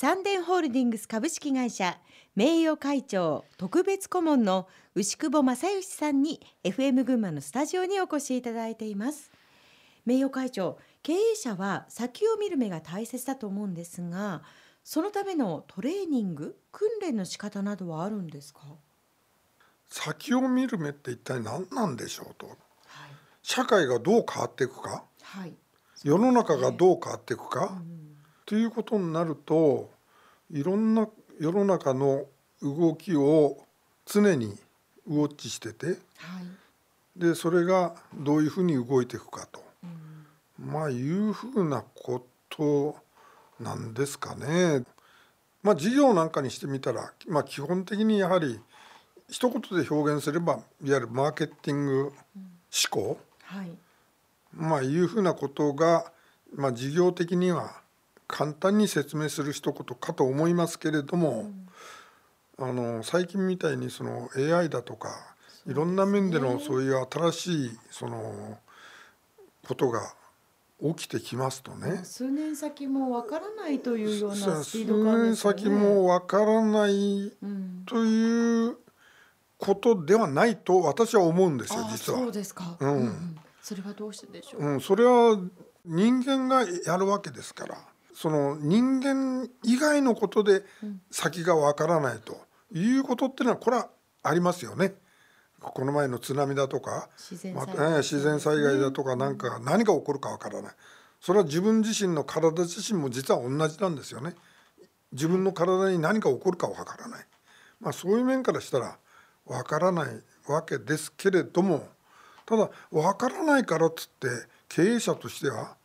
サンデンホールディングス株式会社名誉会長特別顧問の牛久保正義さんに FM 群馬のスタジオにお越しいただいています。名誉会長経営者は先を見る目が大切だと思うんですがそのためのトレーニング訓練の仕方などはあるんですか？先を見る目って一体何なんでしょうと。はい、社会がどう変わっていくか。はい。世の中がどう変わっていくか、うんということになるといろんな世の中の動きを常にウォッチしててはい。でそれがどういうふうに動いていくかと、うん。まあいうふうなことなんですかね。まあ事業なんかにしてみたら、まあ、基本的にやはり一言で表現すればいわゆるマーケティング思考、はい。まあいうふうなことが、まあ、事業的には簡単に説明する一言かと思いますけれども、あの最近みたいにその AI だとかいろんな面でのそういう新しいそのことが起きてきますとね数年先もわからないというような数スピード感年ですよね。先もわからないうん、ということではないと私は思うんですよああ実はそう。ですか。うんそれはどうしてでしょう。うん、それは人間がやるわけですからその人間以外のことで先がわからないということっていうのはこれはありますよね。この前の津波だとかま自然災害ええ自然災害だとか何か何が起こるかわからないそれは自分自身の体自身も実は同じなんですよね。自分の体に何が起こるかわからない、まあ、そういう面からしたらわからないわけですけれどもただわからないからっつって経営者としては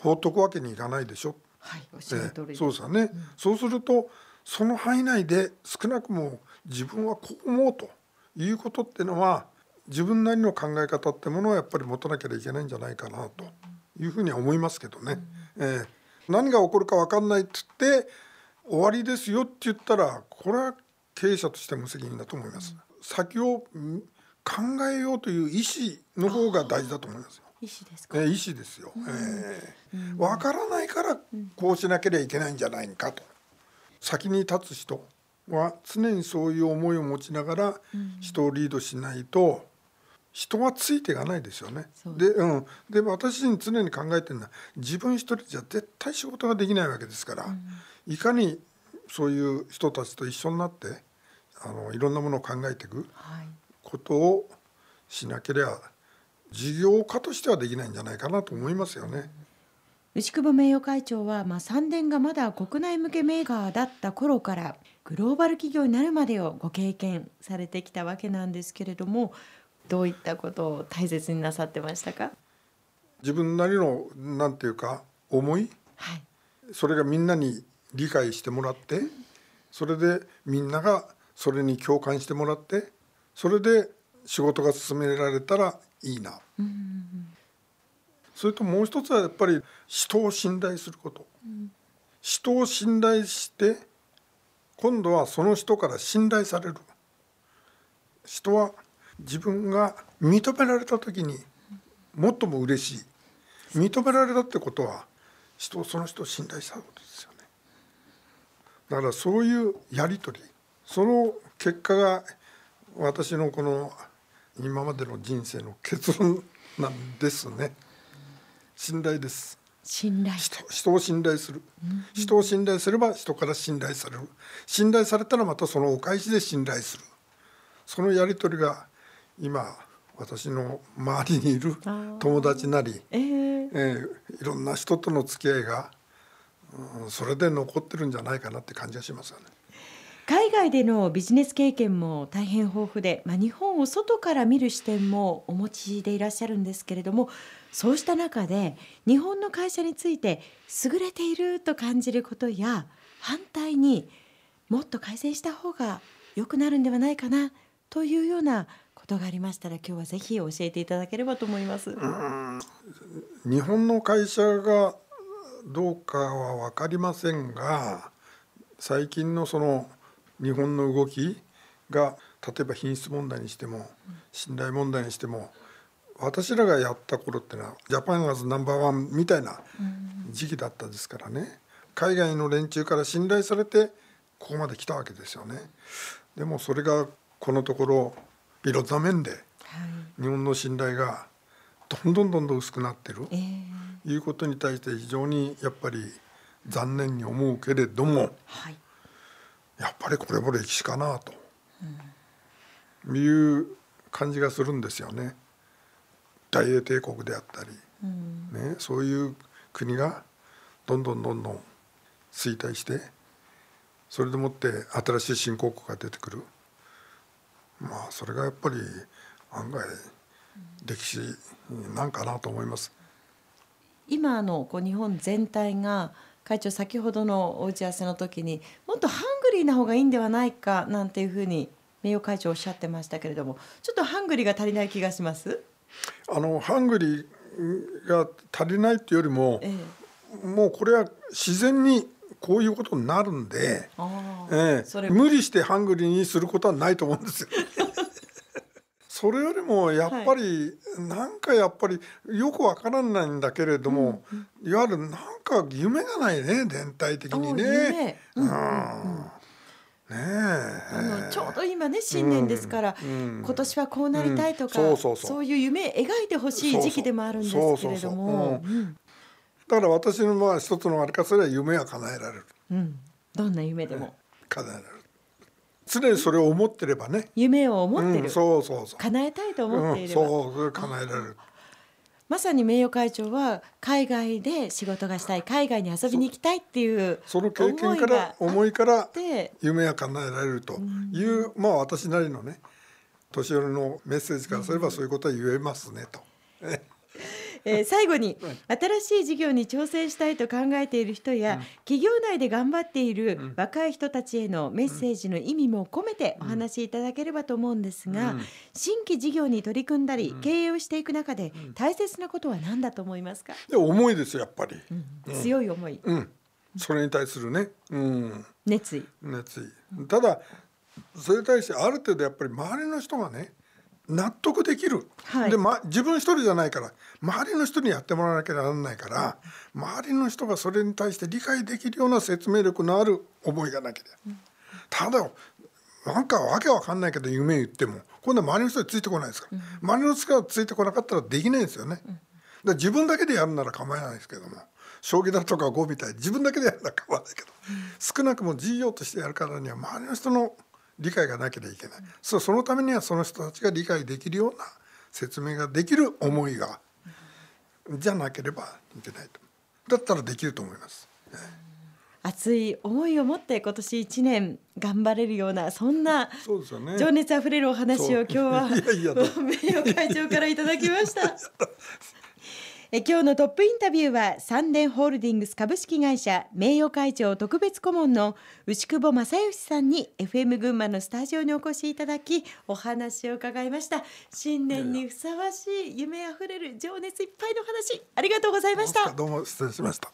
放っとくわけにいかないでしょ。はい、おっしゃる通りええそうですよね、そうするとその範囲内で少なくも自分はこう思うということっていうのは自分なりの考え方ってものをやっぱり持たなきゃいけないんじゃないかなというふうには思いますけどね。ええ何が起こるか分かんないっつって終わりですよって言ったらこれは経営者として無責任だと思います。先をん考えようという意思の方が大事だと思いますよ。医師ですか？えー意思ですよ。えーわからないからこうしなければいけないんじゃないかと。先に立つ人は常にそういう思いを持ちながら人をリードしないと人はついていかないですよね。そうで、うん、で私に常に考えてるのは自分一人じゃ絶対仕事ができないわけですから、いかにそういう人たちと一緒になってあのいろんなものを考えていく。はい。ことをしなければ事業家としてはできないんじゃないかなと思いますよね。牛久保名誉会長は、まあ、三電がまだ国内向けメーカーだった頃からグローバル企業になるまでをご経験されてきたわけなんですけれどもどういったことを大切になさってましたか？自分なりのなんていうか思い？はい。それがみんなに理解してもらってそれでみんながそれに共感してもらってそれで仕事が進められたらいいな。それともう一つはやっぱり人を信頼すること。人を信頼して今度はその人から信頼される人は自分が認められた時に最も嬉しい認められたってことは人その人を信頼したことですよねだからそういうやり取りその結果が私のこの今までの人生の結論なんですね。信頼です。信頼。人人を信頼する、人を信頼すれば人から信頼される。信頼されたらまたそのお返しで信頼する。そのやり取りが今私の周りにいるー。友達なり、えー。えーいろんな人との付き合いが、うんそれで残ってるんじゃないかなって感じがしますよね。海外でのビジネス経験も大変豊富で、まあ、日本を外から見る視点もお持ちでいらっしゃるんですけれどもそうした中で日本の会社について優れていると感じることや反対にもっと改善した方が良くなるんではないかなというようなことがありましたら今日はぜひ教えていただければと思います。日本の会社がどうかは分かりませんが最近のその日本の動きが例えば品質問題にしても信頼問題にしても私らがやった頃ってのはジャパンアズナンバーワンみたいな時期だったですからね。海外の連中から信頼されてここまで来たわけですよね。でもそれがこのところいろんな面で日本の信頼がどんどんどんどん薄くなってる、えー、いうことに対して非常にやっぱり残念に思うけれども、はい、やっぱりこれも歴史かなと、うん、いう感じがするんですよね。大英帝国であったり、うん、ね、そういう国がどんどんどんどん衰退してそれでもって新しい新興国が出てくる。まあそれがやっぱり案外歴史なんかなと思います。今のこう日本全体が会長先ほどのお打ち合わせの時にもっとハングリーな方がいいんではないかなんていうふうに名誉会長おっしゃってましたけれどもちょっとハングリーが足りない気がします？あのハングリーが足りないっていうよりも、ええ、もうこれは自然にこういうことになるんで、ええ、無理してハングリーにすることはないと思うんですよ。それよりもやっぱり、はい、なんかやっぱりよくわからないんだけれども、うんうん、いわゆるなんか夢がないね全体的にね。うん、うんねあのちょうど今ね新年ですから、うん、今年はこうなりたいとか、うん、そうそういう夢描いてほしい時期でもあるんですけれども。だから私のまあ一つのあれかそれは夢は叶えられる、うん、どんな夢でも、叶えられる。常にそれを思ってればね。夢を思ってる、そうそうそう。叶えたいと思っていれば、そう叶えられるまさに名誉会長は海外で仕事がしたい海外に遊びに行きたいっていうその経験から思いから夢は叶えられるという、まあ私なりのね年寄りのメッセージからすればそういうことは言えますねと。えー、最後に新しい事業に挑戦したいと考えている人や、企業内で頑張っている若い人たちへのメッセージの意味も込めてお話しいただければと思うんですが、新規事業に取り組んだり、経営をしていく中で大切なことは何だと思いますか？思いですやっぱり、強い思い、それに対するね、うん、熱意。熱意。ただそれに対してある程度やっぱり周りの人がね納得できる、はい、で、ま、自分一人じゃないから周りの人にやってもらわなきゃならないから周りの人がそれに対して理解できるような説明力のある思いがなきゃ、うん、ただなんかわけわかんないけど夢言っても今度は周りの人についてこないですから、うん、周りの人がついてこなかったらできないですよね。うん、自分だけでやるなら構わないですけども将棋だとか碁みたいに自分だけでやるなら構わないけど、少なくも事業としてやるからには周りの人の理解がなければいけない、そうそのためにはその人たちが理解できるような説明ができる思いが、じゃなければいけないとだったらできると思います。熱い思いを持って今年1年頑張れるようなそんな情熱あふれるお話を今日は 名誉会長からいただきました。え今日のトップインタビューは三電ホールディングス株式会社名誉会長特別顧問の牛久保正義さんに FM 群馬のスタジオにお越しいただきお話を伺いました。新年にふさわしい夢あふれる情熱いっぱいの話ありがとうございました。どうも失礼しました。